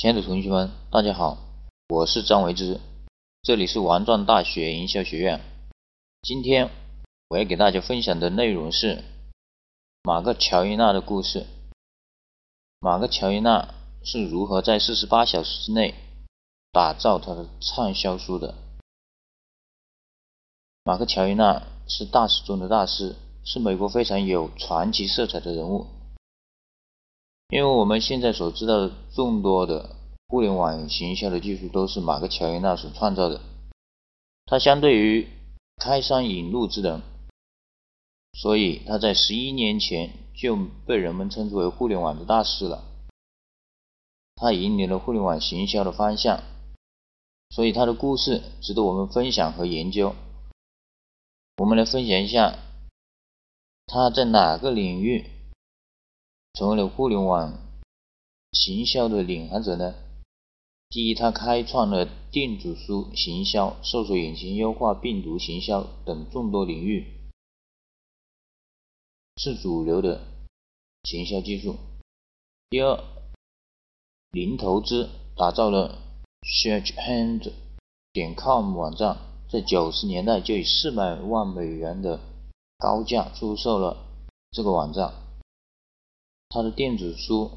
亲爱的同学们，大家好，我是张维之，这里是王庄大学营销学院。今天我要给大家分享的内容是马克乔伊纳的故事。马克乔伊纳是如何在四十八小时之内打造他的畅销书的？马克乔伊纳是大师中的大师，是美国非常有传奇色彩的人物。因为我们现在所知道的众多的互联网行销的技术都是马克乔伊纳所创造的，他相对于开山引路之人，所以他在十一年前就被人们称之为互联网的大师了。他引领了互联网行销的方向，所以他的故事值得我们分享和研究。我们来分享一下他在哪个领域。成为了互联网行销的领航者呢？第一，他开创了电子书行销、搜索引擎优化、病毒行销等众多领域，是主流的行销技术。第二，零投资打造了 SearchHand 点 com 网站，在九十年代就以四百万美元的高价出售了这个网站。他的电子书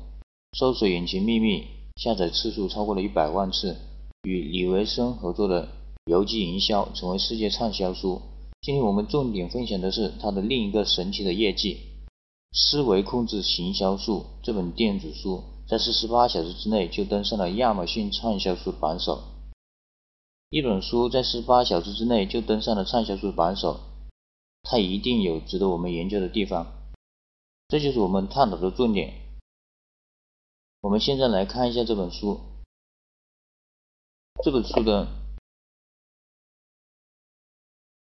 搜索引擎秘密下载次数超过了一百万次，与李维森合作的游击营销成为世界畅销书。今天我们重点分享的是他的另一个神奇的业绩——思维控制行销术。这本电子书在四十八小时之内就登上了亚马逊畅销书榜首。一本书在四十八小时之内就登上了畅销书榜首，它一定有值得我们研究的地方。这就是我们探讨的重点。我们现在来看一下这本书。这本书的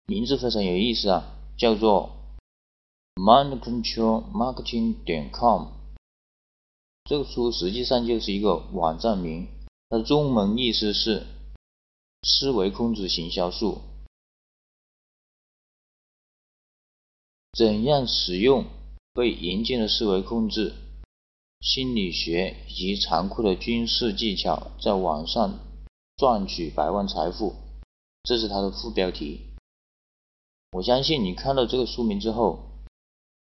名字非常有意思啊，叫做 MindControlMarketing 点 com。这个书实际上就是一个网站名，它的中文意思是“思维控制行销术”。怎样使用？被严禁的思维控制、心理学以及残酷的军事技巧，在网上赚取百万财富，这是它的副标题。我相信你看到这个书名之后，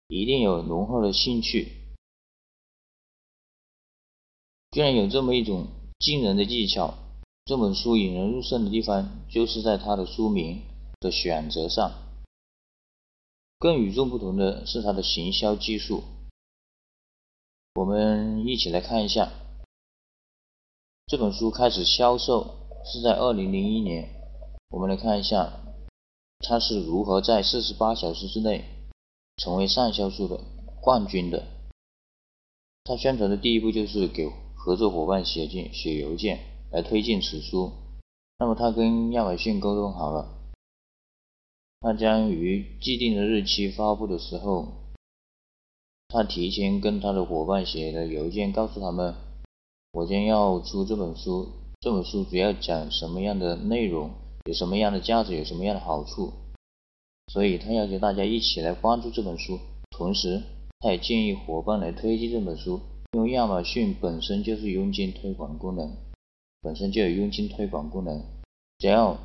一定有浓厚的兴趣。居然有这么一种惊人的技巧！这本书引人入胜的地方，就是在它的书名的选择上。更与众不同的是它的行销技术。我们一起来看一下，这本书开始销售是在二零零一年。我们来看一下，它是如何在四十八小时之内成为上销书的冠军的。他宣传的第一步就是给合作伙伴写信、写邮件来推荐此书。那么他跟亚马逊沟通好了。他将于既定的日期发布的时候，他提前跟他的伙伴写的邮件告诉他们，我将要出这本书，这本书主要讲什么样的内容，有什么样的价值，有什么样的好处，所以他要求大家一起来关注这本书，同时他也建议伙伴来推荐这本书，因为亚马逊本身就是佣金推广功能，本身就有佣金推广功能，只要。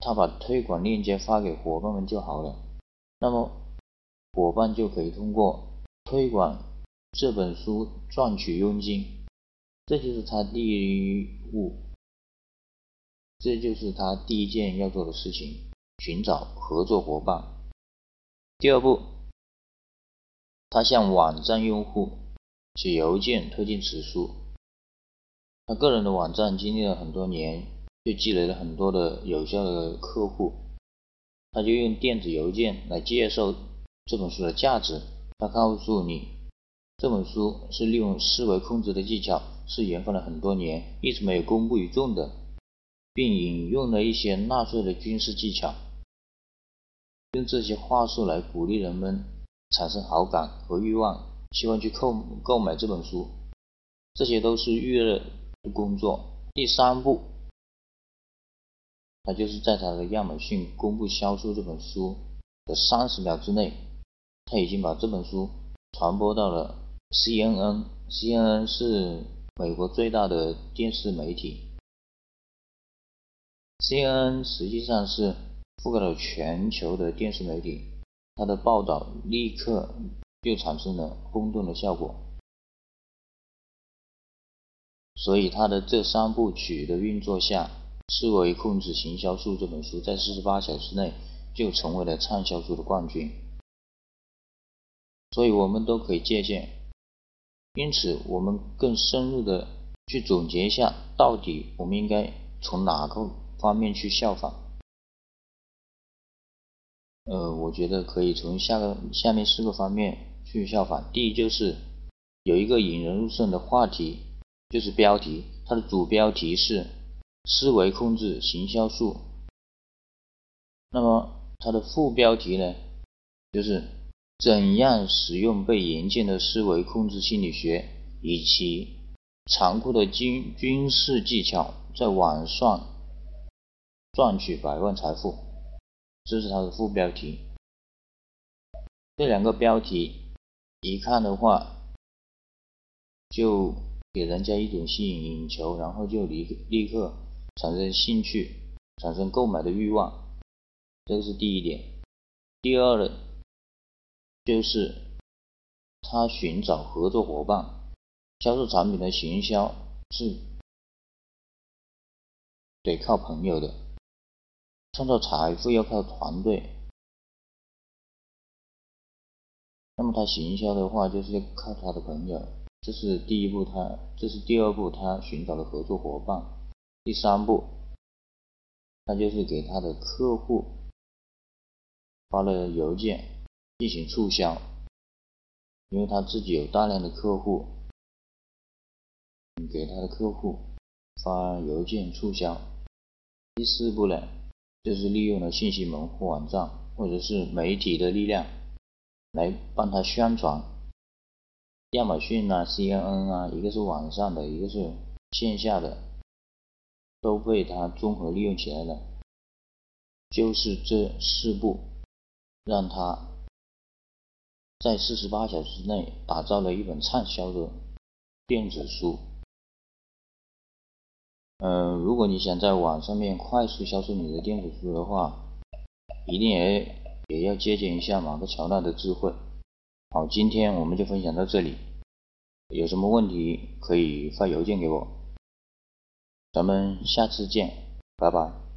他把推广链接发给伙伴们就好了，那么伙伴就可以通过推广这本书赚取佣金，这就是他第一步，这就是他第一件要做的事情，寻找合作伙伴。第二步，他向网站用户写邮件推荐此书。他个人的网站经历了很多年。就积累了很多的有效的客户，他就用电子邮件来介绍这本书的价值。他告诉你，这本书是利用思维控制的技巧，是研发了很多年，一直没有公布于众的，并引用了一些纳粹的军事技巧，用这些话术来鼓励人们产生好感和欲望，希望去购购买这本书。这些都是预热的工作。第三步。他就是在他的亚马逊公布销售这本书的三十秒之内，他已经把这本书传播到了 CNN，CNN 是美国最大的电视媒体。CNN 实际上是覆盖了全球的电视媒体，它的报道立刻就产生了轰动的效果。所以，他的这三部曲的运作下，《思维控制行销术》这本书在四十八小时内就成为了畅销书的冠军。所以我们都可以借鉴。因此，我们更深入的去总结一下，到底我们应该从哪个方面去效仿？呃，我觉得可以从下个下面四个方面去效仿。第一，就是有一个引人入胜的话题，就是标题，它的主标题是“思维控制行销术”。那么它的副标题呢，就是怎样使用被严禁的思维控制心理学以及残酷的军军事技巧，在网上赚取百万财富？这是它的副标题。这两个标题一看的话，就给人家一种吸引眼球，然后就立立刻产生兴趣，产生购买的欲望。这个是第一点。第二呢？就是他寻找合作伙伴，销售产品的行销是得靠朋友的，创造财富要靠团队。那么他行销的话，就是要靠他的朋友。这是第一步，他这是第二步，他寻找的合作伙伴。第三步，他就是给他的客户发了邮件。进行促销，因为他自己有大量的客户，给他的客户发邮件促销。第四步呢，就是利用了信息门户网站或者是媒体的力量来帮他宣传。亚马逊啊、CNN 啊，一个是网上的，一个是线下的，都被他综合利用起来了。就是这四步，让他。在四十八小时内打造了一本畅销的电子书。嗯，如果你想在网上面快速销售你的电子书的话，一定也也要借鉴一下马克乔纳的智慧。好，今天我们就分享到这里，有什么问题可以发邮件给我。咱们下次见，拜拜。